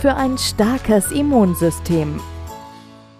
für ein starkes Immunsystem.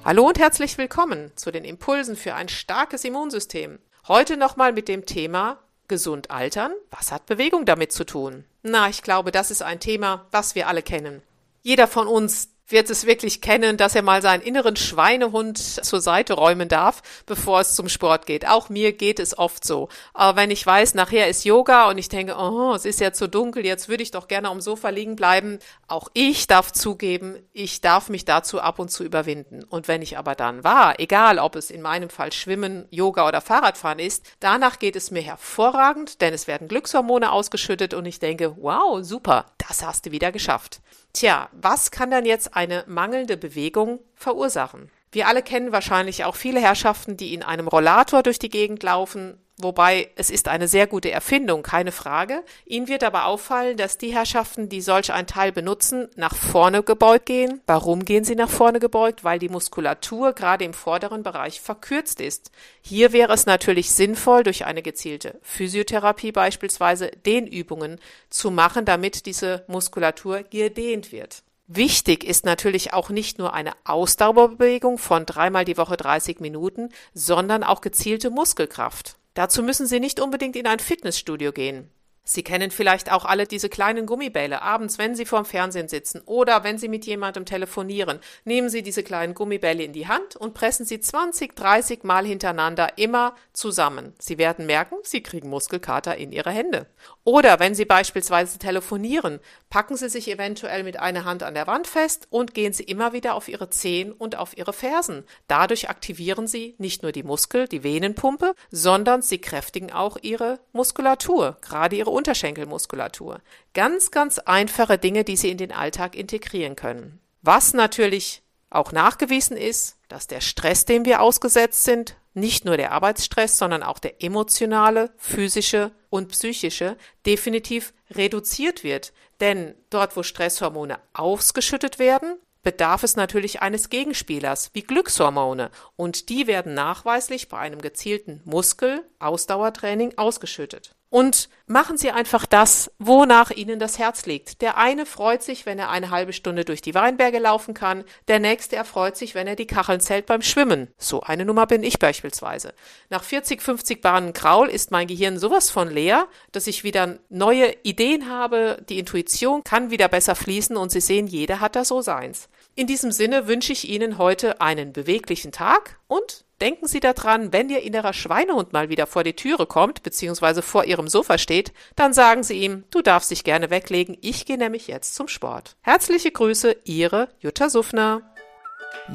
Hallo und herzlich willkommen zu den Impulsen für ein starkes Immunsystem. Heute nochmal mit dem Thema Gesund altern. Was hat Bewegung damit zu tun? Na, ich glaube, das ist ein Thema, was wir alle kennen. Jeder von uns wird es wirklich kennen, dass er mal seinen inneren Schweinehund zur Seite räumen darf, bevor es zum Sport geht. Auch mir geht es oft so. Aber wenn ich weiß, nachher ist Yoga und ich denke, oh, es ist ja zu dunkel, jetzt würde ich doch gerne am Sofa liegen bleiben. Auch ich darf zugeben, ich darf mich dazu ab und zu überwinden. Und wenn ich aber dann war, egal ob es in meinem Fall Schwimmen, Yoga oder Fahrradfahren ist, danach geht es mir hervorragend, denn es werden Glückshormone ausgeschüttet und ich denke, wow, super, das hast du wieder geschafft. Tja, was kann dann jetzt eine mangelnde Bewegung verursachen? Wir alle kennen wahrscheinlich auch viele Herrschaften, die in einem Rollator durch die Gegend laufen, wobei es ist eine sehr gute Erfindung, keine Frage. Ihnen wird aber auffallen, dass die Herrschaften, die solch ein Teil benutzen, nach vorne gebeugt gehen. Warum gehen sie nach vorne gebeugt? Weil die Muskulatur gerade im vorderen Bereich verkürzt ist. Hier wäre es natürlich sinnvoll, durch eine gezielte Physiotherapie beispielsweise Dehnübungen zu machen, damit diese Muskulatur gedehnt wird. Wichtig ist natürlich auch nicht nur eine Ausdauerbewegung von dreimal die Woche 30 Minuten, sondern auch gezielte Muskelkraft. Dazu müssen Sie nicht unbedingt in ein Fitnessstudio gehen. Sie kennen vielleicht auch alle diese kleinen Gummibälle. Abends, wenn Sie vorm Fernsehen sitzen oder wenn Sie mit jemandem telefonieren, nehmen Sie diese kleinen Gummibälle in die Hand und pressen Sie 20, 30 Mal hintereinander immer zusammen. Sie werden merken, Sie kriegen Muskelkater in Ihre Hände. Oder wenn Sie beispielsweise telefonieren, packen Sie sich eventuell mit einer Hand an der Wand fest und gehen Sie immer wieder auf Ihre Zehen und auf Ihre Fersen. Dadurch aktivieren Sie nicht nur die Muskel, die Venenpumpe, sondern Sie kräftigen auch Ihre Muskulatur, gerade Ihre Unterschenkelmuskulatur. Ganz, ganz einfache Dinge, die Sie in den Alltag integrieren können. Was natürlich auch nachgewiesen ist, dass der Stress, dem wir ausgesetzt sind, nicht nur der Arbeitsstress, sondern auch der emotionale, physische und psychische, definitiv reduziert wird. Denn dort, wo Stresshormone ausgeschüttet werden, bedarf es natürlich eines Gegenspielers wie Glückshormone und die werden nachweislich bei einem gezielten Muskel-Ausdauertraining ausgeschüttet. Und machen Sie einfach das, wonach Ihnen das Herz liegt. Der eine freut sich, wenn er eine halbe Stunde durch die Weinberge laufen kann. Der nächste erfreut sich, wenn er die Kacheln zählt beim Schwimmen. So eine Nummer bin ich beispielsweise. Nach 40, 50 Bahnen Kraul ist mein Gehirn sowas von leer, dass ich wieder neue Ideen habe. Die Intuition kann wieder besser fließen und Sie sehen, jeder hat da so seins. In diesem Sinne wünsche ich Ihnen heute einen beweglichen Tag und Denken Sie daran, wenn Ihr innerer Schweinehund mal wieder vor die Türe kommt, beziehungsweise vor Ihrem Sofa steht, dann sagen Sie ihm, du darfst dich gerne weglegen, ich gehe nämlich jetzt zum Sport. Herzliche Grüße, Ihre Jutta Suffner.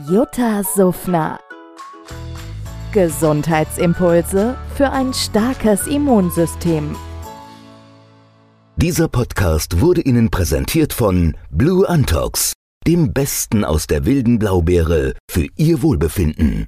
Jutta Suffner. Gesundheitsimpulse für ein starkes Immunsystem. Dieser Podcast wurde Ihnen präsentiert von Blue Antox, dem Besten aus der wilden Blaubeere für Ihr Wohlbefinden.